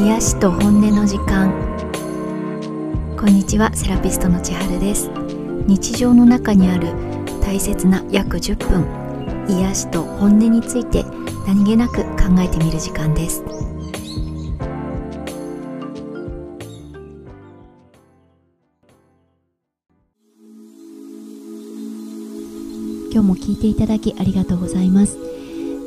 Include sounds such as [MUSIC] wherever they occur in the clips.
癒しと本音の時間。こんにちはセラピストの千春です。日常の中にある大切な約10分癒しと本音について何気なく考えてみる時間です。今日も聞いていただきありがとうございます。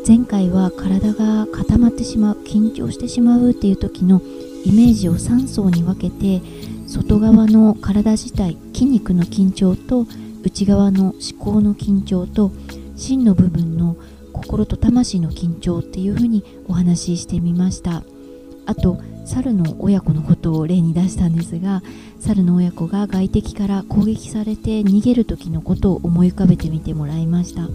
前回は体が固まってしまう緊張してしまうっていう時のイメージを3層に分けて外側の体自体筋肉の緊張と内側の思考の緊張と芯の部分の心と魂の緊張っていうふうにお話ししてみました。あと猿の親子のことを例に出したんですが猿の親子が外敵から攻撃されて逃げる時のことを思い浮かべてみてもらいました。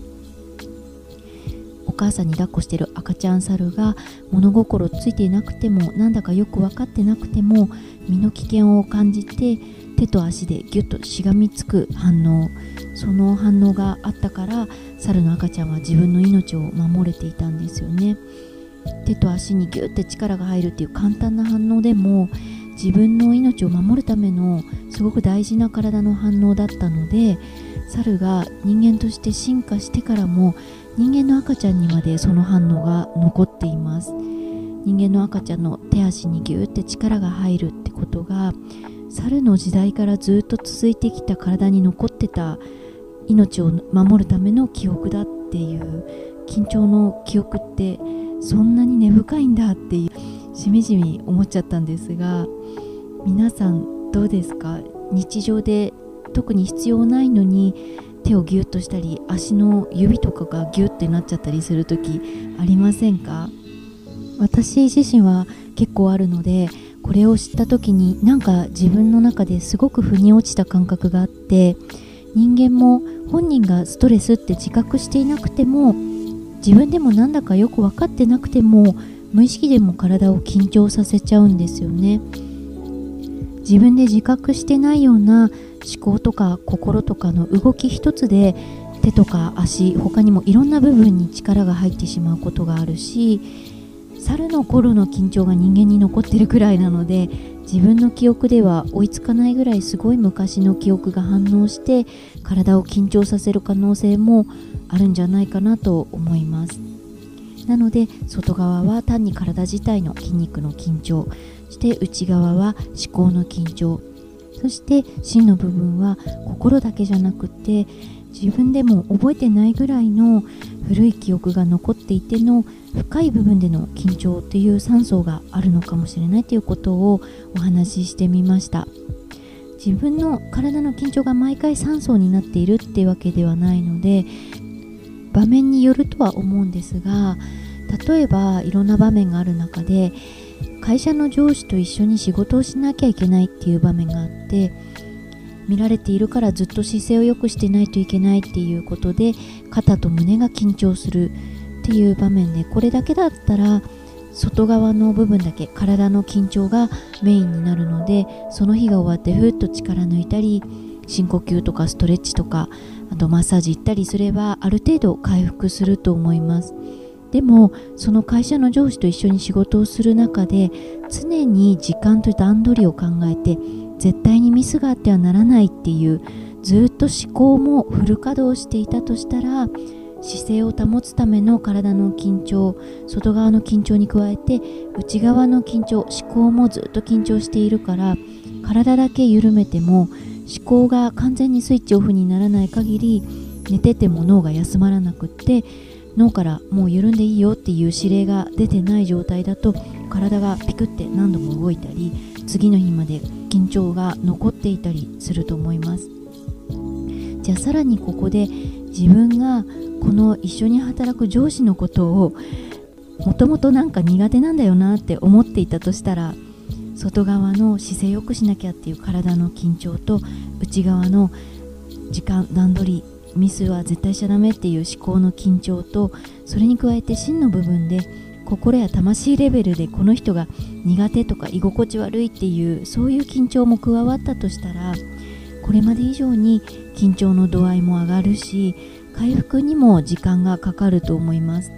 母さんに抱っこしてる赤ちゃん猿が物心ついていなくてもなんだかよく分かってなくても身の危険を感じて手と足でギュッとしがみつく反応。その反応があったから猿の赤ちゃんは自分の命を守れていたんですよね。手と足にギュッて力が入るっていう簡単な反応でも自分の命を守るためのすごく大事な体の反応だったので猿が人間として進化してからも人間の赤ちゃんにまでその反応が残っています。人間の赤ちゃんの手足にギューって力が入るってことが猿の時代からずっと続いてきた体に残ってた命を守るための記憶だっていう緊張の記憶ってそんなに根深いんだっていうしみじみ思っちゃったんですが皆さんどうですか？日常で特に必要ないのに手をギュッとしたり足の指とかがギュッてなっちゃったりする時ありませんか？私自身は結構あるのでこれを知った時になんか自分の中ですごく腑に落ちた感覚があって人間も本人がストレスって自覚していなくても自分でもなんだかよく分かってなくても無意識でも体を緊張させちゃうんですよね。自分で自覚してないような思考とか心とかの動き一つで手とか足他にもいろんな部分に力が入ってしまうことがあるし猿の頃の緊張が人間に残ってるくらいなので自分の記憶では追いつかないぐらいすごい昔の記憶が反応して体を緊張させる可能性もあるんじゃないかなと思います。なので外側は単に体自体の筋肉の緊張。そして内側は思考の緊張。そして芯の部分は心だけじゃなくて自分でも覚えてないぐらいの古い記憶が残っていての深い部分での緊張っていう酸素があるのかもしれないということをお話ししてみました。自分の体の緊張が毎回酸素になっているってわけではないので場面によるとは思うんですが例えばいろんな場面がある中で会社の上司と一緒に仕事をしなきゃいけないっていう場面があって見られているからずっと姿勢を良くしてないといけないっていうことで肩と胸が緊張するっていう場面でこれだけだったら外側の部分だけ体の緊張がメインになるのでその日が終わってふっと力抜いたり深呼吸とかストレッチとかあとマッサージ行ったりすればある程度回復すると思います。でもその会社の上司と一緒に仕事をする中で常に時間と段取りを考えて絶対にミスがあってはならないっていうずっと思考もフル稼働していたとしたら姿勢を保つための体の緊張外側の緊張に加えて内側の緊張思考もずっと緊張しているから体だけ緩めても思考が完全にスイッチオフにならない限り寝てても脳が休まらなくって脳からもう緩んでいいよっていう指令が出てない状態だと体がピクって何度も動いたり次の日まで緊張が残っていたりすると思います。じゃあさらにここで自分がこの一緒に働く上司のことをもともとなんか苦手なんだよなって思っていたとしたら外側の姿勢良くしなきゃっていう体の緊張と内側の時間段取りミスは絶対しちゃダメっていう思考の緊張とそれに加えて真の部分で心や魂レベルでこの人が苦手とか居心地悪いっていうそういう緊張も加わったとしたらこれまで以上に緊張の度合いも上がるし回復にも時間がかかると思います。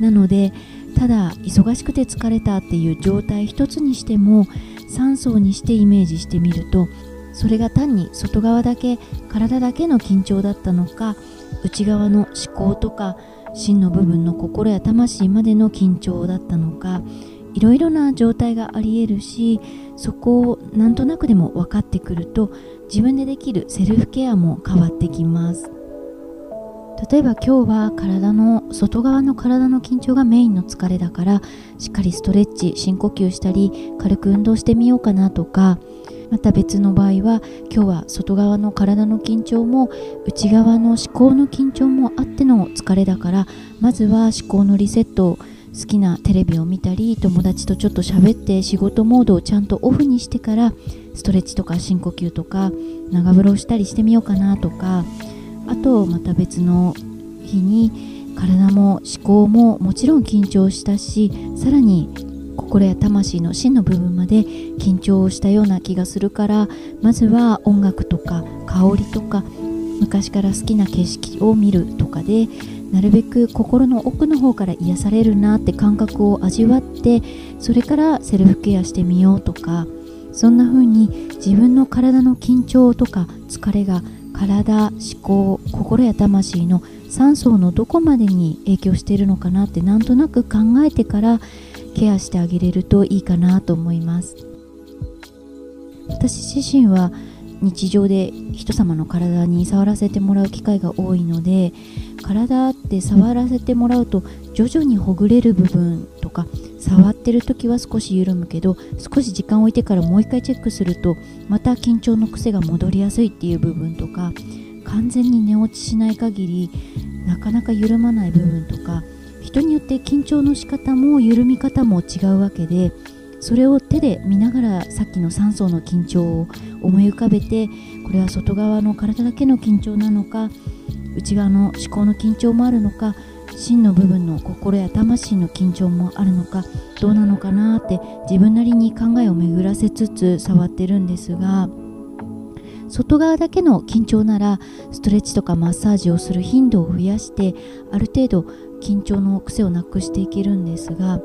なのでただ忙しくて疲れたっていう状態一つにしても3層にしてイメージしてみるとそれが単に外側だけ体だけの緊張だったのか内側の思考とか真の部分の心や魂までの緊張だったのかいろいろな状態がありえるしそこをなんとなくでも分かってくると自分でできるセルフケアも変わってきます。例えば今日は体の外側の体の緊張がメインの疲れだからしっかりストレッチ深呼吸したり軽く運動してみようかなとかまた別の場合は今日は外側の体の緊張も内側の思考の緊張もあっての疲れだからまずは思考のリセットを好きなテレビを見たり友達とちょっと喋って仕事モードをちゃんとオフにしてからストレッチとか深呼吸とか長風呂したりしてみようかなとかあとまた別の日に体も思考ももちろん緊張したしさらに心や魂の真の部分まで緊張したような気がするからまずは音楽とか香りとか昔から好きな景色を見るとかでなるべく心の奥の方から癒されるなって感覚を味わってそれからセルフケアしてみようとかそんな風に自分の体の緊張とか疲れが体思考心や魂の3層のどこまでに影響しているのかなってなんとなく考えてからケアしてあげれるといいかなと思います。私自身は日常で人様の体に触らせてもらう機会が多いので体って触らせてもらうと徐々にほぐれる部分とか触ってる時は少し緩むけど少し時間を置いてからもう一回チェックするとまた緊張の癖が戻りやすいっていう部分とか完全に寝落ちしない限りなかなか緩まない部分とか人によって緊張の仕方も緩み方も違うわけでそれを手で見ながらさっきの3層の緊張を思い浮かべてこれは外側の体だけの緊張なのか内側の思考の緊張もあるのか真の部分の心や魂の緊張もあるのかどうなのかなって自分なりに考えを巡らせつつ触ってるんですが外側だけの緊張ならストレッチとかマッサージをする頻度を増やしてある程度緊張の癖をなくしていけるんですが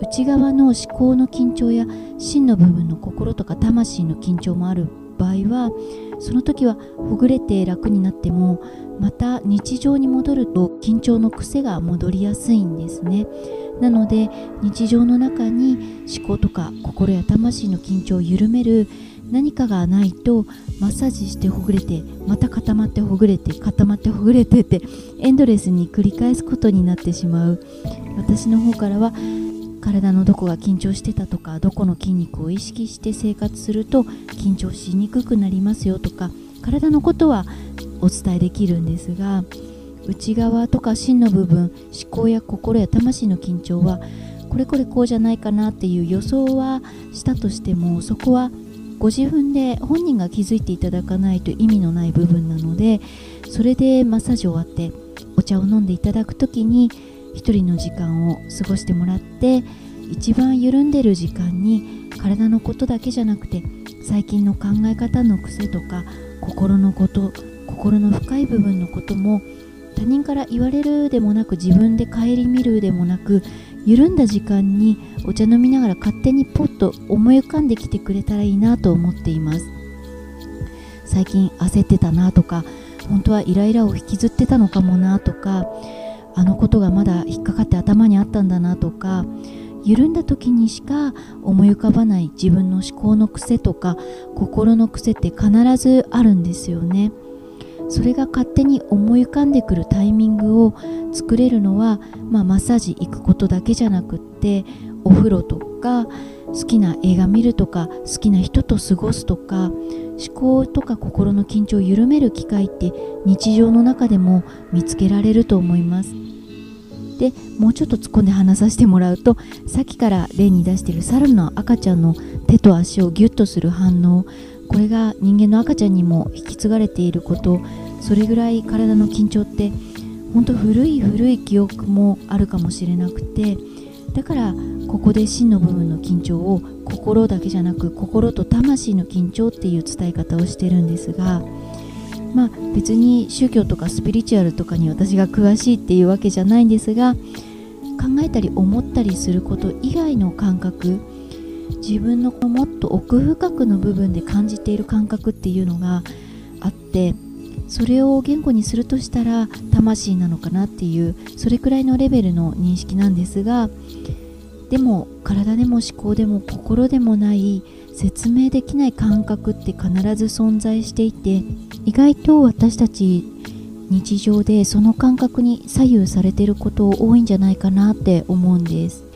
内側の思考の緊張や真の部分の心とか魂の緊張もある場合はその時はほぐれて楽になってもまた日常に戻ると緊張の癖が戻りやすいんですね。なので日常の中に思考とか心や魂の緊張を緩める何かがないとマッサージしてほぐれてまた固まってほぐれて固まってほぐれてってエンドレスに繰り返すことになってしまう。私の方からは体のどこが緊張してたとかどこの筋肉を意識して生活すると緊張しにくくなりますよとか体のことはお伝えできるんですが内側とか芯の部分思考や心や魂の緊張はこれこれこうじゃないかなっていう予想はしたとしてもそこはご自分で本人が気づいていただかないと意味のない部分なのでそれでマッサージ終わってお茶を飲んでいただく時に一人の時間を過ごしてもらって一番緩んでる時間に体のことだけじゃなくて最近の考え方の癖とか心のこと心の深い部分のことも他人から言われるでもなく自分で顧みるでもなく緩んだ時間にお茶飲みながら勝手にポッと思い浮かんできてくれたらいいなと思っています。最近焦ってたなとか本当はイライラを引きずってたのかもなとかあのことがまだ引っかかって頭にあったんだなとか緩んだ時にしか思い浮かばない自分の思考の癖とか心の癖って必ずあるんですよね。それが勝手に思い浮かんでくるタイミングを作れるのは、まあ、マッサージ行くことだけじゃなくってお風呂とか好きな映画見るとか好きな人と過ごすとか思考とか心の緊張を緩める機会って日常の中でも見つけられると思います。でもうちょっと突っ込んで話させてもらうとさっきから例に出している猿の赤ちゃんの手と足をギュッとする反応これが人間の赤ちゃんにも引き継がれていることそれぐらい体の緊張って本当古い古い記憶もあるかもしれなくてだからここで真の部分の緊張を心だけじゃなく心と魂の緊張っていう伝え方をしてるんですがまあ別に宗教とかスピリチュアルとかに私が詳しいっていうわけじゃないんですが考えたり思ったりすること以外の感覚自分のもっと奥深くの部分で感じている感覚っていうのがあってそれを言語にするとしたら魂なのかなっていうそれくらいのレベルの認識なんですがでも体でも思考でも心でもない説明できない感覚って必ず存在していて意外と私たち日常でその感覚に左右されてること多いんじゃないかなって思うんです。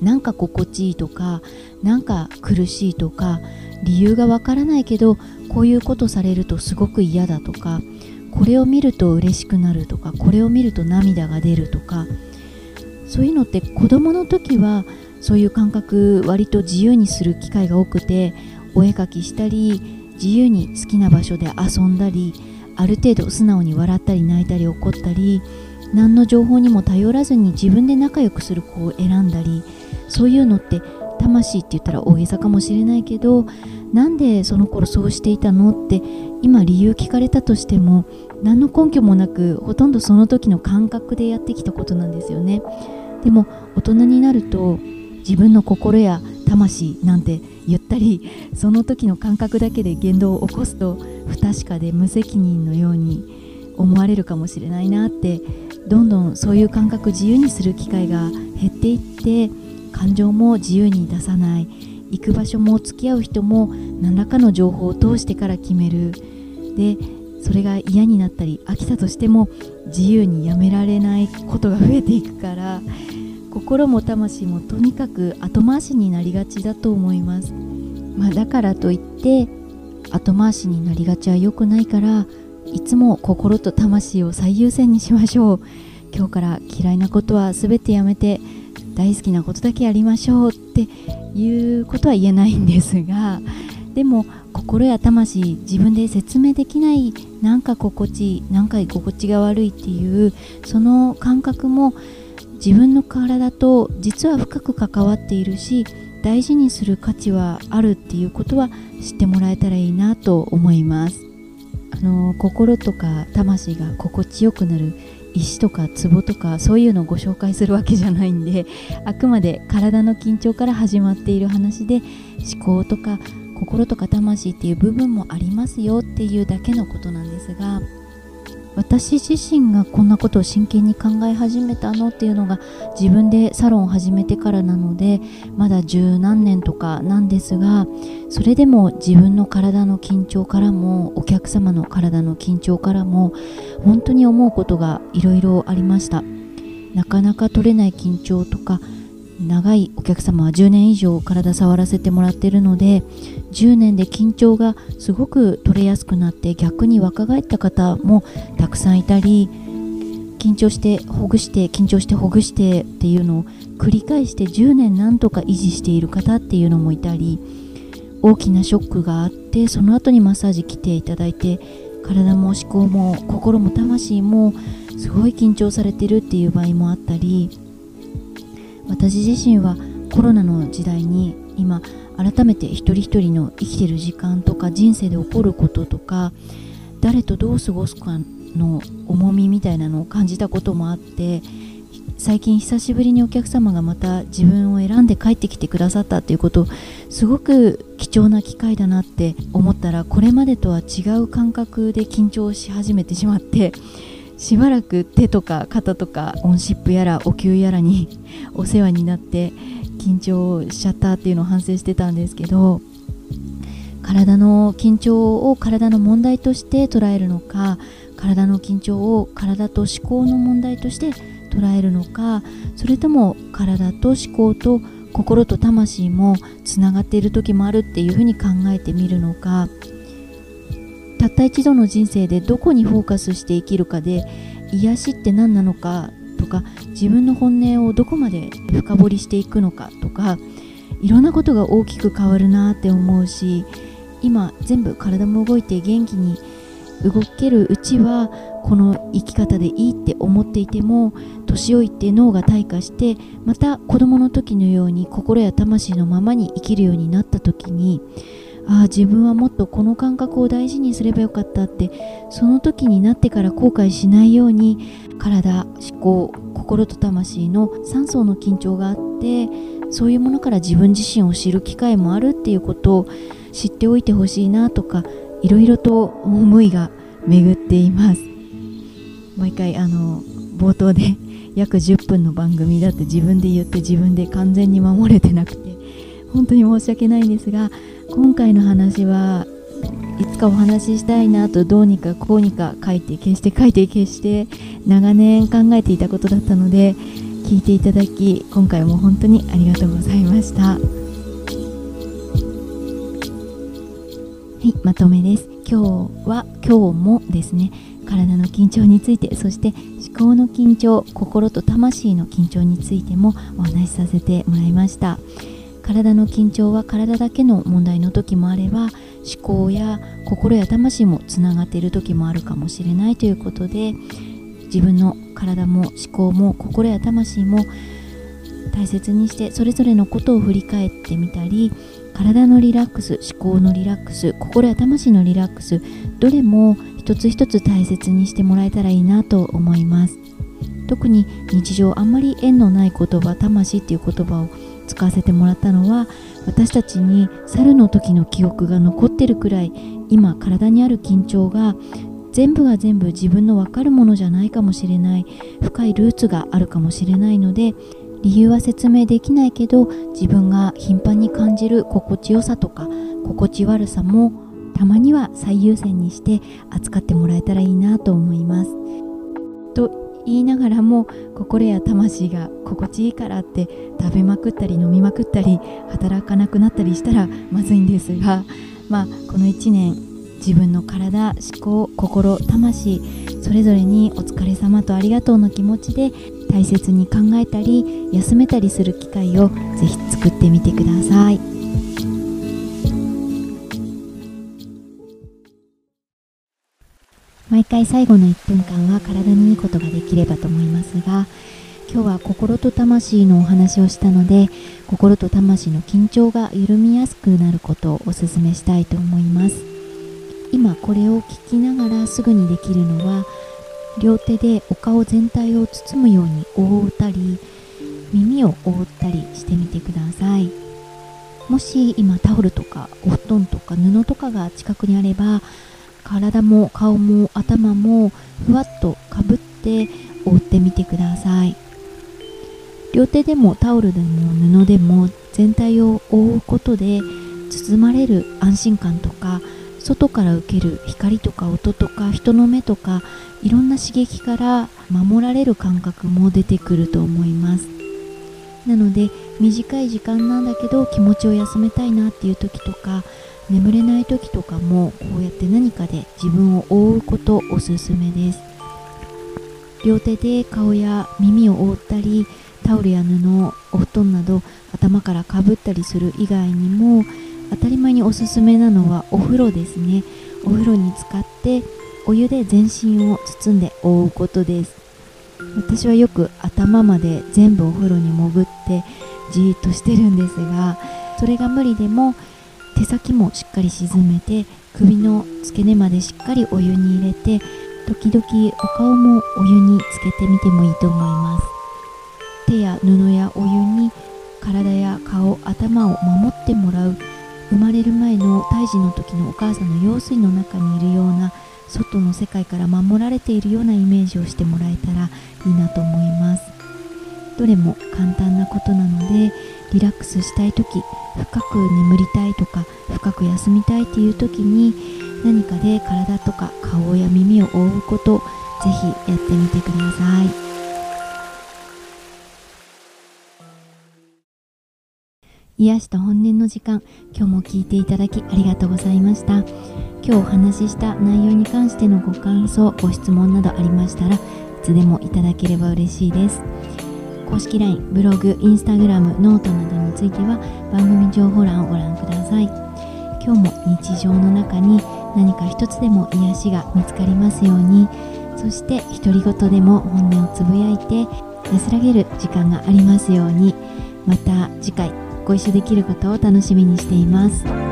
なんか心地いいとかなんか苦しいとか理由がわからないけどこういうことされるとすごく嫌だとかこれを見ると嬉しくなるとかこれを見ると涙が出るとかそういうのって子供の時はそういう感覚割と自由にする機会が多くてお絵かきしたり自由に好きな場所で遊んだりある程度素直に笑ったり泣いたり怒ったり何の情報にも頼らずに自分で仲良くする子を選んだりそういうのって魂って言ったら大げさかもしれないけどなんでその頃そうしていたのって今理由聞かれたとしても何の根拠もなくほとんどその時の感覚でやってきたことなんですよね。でも大人になると自分の心や魂なんて言ったりその時の感覚だけで言動を起こすと不確かで無責任のように思われるかもしれないなってどんどんそういう感覚自由にする機会が減っていって感情も自由に出さない。行く場所も付き合う人も何らかの情報を通してから決める。でそれが嫌になったり飽きたとしても自由にやめられないことが増えていくから心も魂もとにかく後回しになりがちだと思います、まあ、だからといって後回しになりがちは良くないからいつも心と魂を最優先にしましょう。今日から嫌いなことは全てやめて大好きなことだけやりましょうっていうことは言えないんですがでも心や魂自分で説明できないなんか心地いいなんか居心地が悪いっていうその感覚も自分の体と実は深く関わっているし大事にする価値はあるっていうことは知ってもらえたらいいなと思います。あの心とか魂が心地よくなる石とか壺とかそういうのをご紹介するわけじゃないんであくまで体の緊張から始まっている話で思考とか心とか魂っていう部分もありますよっていうだけのことなんですが私自身がこんなことを真剣に考え始めたのっていうのが自分でサロンを始めてからなのでまだ十何年とかなんですがそれでも自分の体の緊張からもお客様の体の緊張からも本当に思うことがいろいろありました。なかなか取れない緊張とか長いお客様は10年以上体触らせてもらってるので10年で緊張がすごく取れやすくなって逆に若返った方もたくさんいたり緊張してほぐして緊張してほぐしてっていうのを繰り返して10年なんとか維持している方っていうのもいたり大きなショックがあってその後にマッサージ来ていただいて体も思考も心も魂もすごい緊張されてるっていう場合もあったり私自身はコロナの時代に今改めて一人一人の生きてる時間とか人生で起こることとか誰とどう過ごすかの重みみたいなのを感じたこともあって最近久しぶりにお客様がまた自分を選んで帰ってきてくださったっていうことすごく貴重な機会だなって思ったらこれまでとは違う感覚で緊張し始めてしまってしばらく手とか肩とかオンシップやらお灸やらに [LAUGHS] お世話になって緊張しちゃったっていうのを反省してたんですけど体の緊張を体の問題として捉えるのか体の緊張を体と思考の問題として捉えるのかそれとも体と思考と心と魂もつながっている時もあるっていうふうに考えてみるのか。たった一度の人生でどこにフォーカスして生きるかで癒しって何なのかとか自分の本音をどこまで深掘りしていくのかとかいろんなことが大きく変わるなって思うし今全部体も動いて元気に動けるうちはこの生き方でいいって思っていても年老いて脳が退化してまた子供の時のように心や魂のままに生きるようになった時にああ自分はもっとこの感覚を大事にすればよかったってその時になってから後悔しないように体思考心と魂の3層の緊張があってそういうものから自分自身を知る機会もあるっていうことを知っておいてほしいなとかいろいろと思いが巡っています。毎回あの冒頭で [LAUGHS] 約10分の番組だって自分で言って自分で完全に守れてなくて。本当に申し訳ないんですが今回の話はいつかお話ししたいなとどうにかこうにか書いて消して書いて消して長年考えていたことだったので聞いていただき今回も本当にありがとうございました。はいまとめです。今日は今日もですね体の緊張についてそして思考の緊張心と魂の緊張についてもお話しさせてもらいました。体の緊張は体だけの問題の時もあれば思考や心や魂もつながっている時もあるかもしれないということで自分の体も思考も心や魂も大切にしてそれぞれのことを振り返ってみたり体のリラックス思考のリラックス心や魂のリラックスどれも一つ一つ大切にしてもらえたらいいなと思います。特に日常あんまり縁のない言葉魂っていう言葉を使わせてもらったのは私たちに猿の時の記憶が残ってるくらい今体にある緊張が全部が全部自分の分かるものじゃないかもしれない深いルーツがあるかもしれないので理由は説明できないけど自分が頻繁に感じる心地よさとか心地悪さもたまには最優先にして扱ってもらえたらいいなと思います。と言いながらも心や魂が心地いいからって食べまくったり飲みまくったり働かなくなったりしたらまずいんですがまあこの1年自分の体思考心魂それぞれにお疲れ様とありがとうの気持ちで大切に考えたり休めたりする機会をぜひ作ってみてください。毎回最後の1分間は体にいいことができればと思いますが今日は心と魂のお話をしたので心と魂の緊張が緩みやすくなることをお勧めしたいと思います。今これを聞きながらすぐにできるのは両手でお顔全体を包むように覆ったり耳を覆ったりしてみてください。もし今タオルとかお布団とか布とかが近くにあれば体も顔も頭もふわっとかぶって覆ってみてください。両手でもタオルでも布でも全体を覆うことで包まれる安心感とか外から受ける光とか音とか人の目とかいろんな刺激から守られる感覚も出てくると思います。なので短い時間なんだけど気持ちを休めたいなっていう時とか眠れない時とかもこうやって何かで自分を覆うことおすすめです。両手で顔や耳を覆ったりタオルや布お布団など頭からかぶったりする以外にも当たり前におすすめなのはお風呂ですね。お風呂に使ってお湯で全身を包んで覆うことです。私はよく頭まで全部お風呂に潜ってじーっとしてるんですがそれが無理でも手先もしっかり沈めて首の付け根までしっかりお湯に入れて時々お顔もお湯につけてみてもいいと思います。手や布やお湯に体や顔頭を守ってもらう生まれる前の胎児の時のお母さんの羊水の中にいるような外の世界から守られているようなイメージをしてもらえたらいいなと思います。どれも簡単なことなのでリラックスしたい時深く眠りたいとか深く休みたいっていう時に何かで体とか顔や耳を覆うことぜひやってみてください。癒しと本音の時間今日も聞いていただきありがとうございました。今日お話しした内容に関してのご感想ご質問などありましたらいつでもいただければ嬉しいです。公式 LINE、ブログ、インスタグラム、ノートなどについては番組情報欄をご覧ください今日も日常の中に何か一つでも癒しが見つかりますようにそして独り言でも本音をつぶやいて安らげる時間がありますようにまた次回ご一緒できることを楽しみにしています。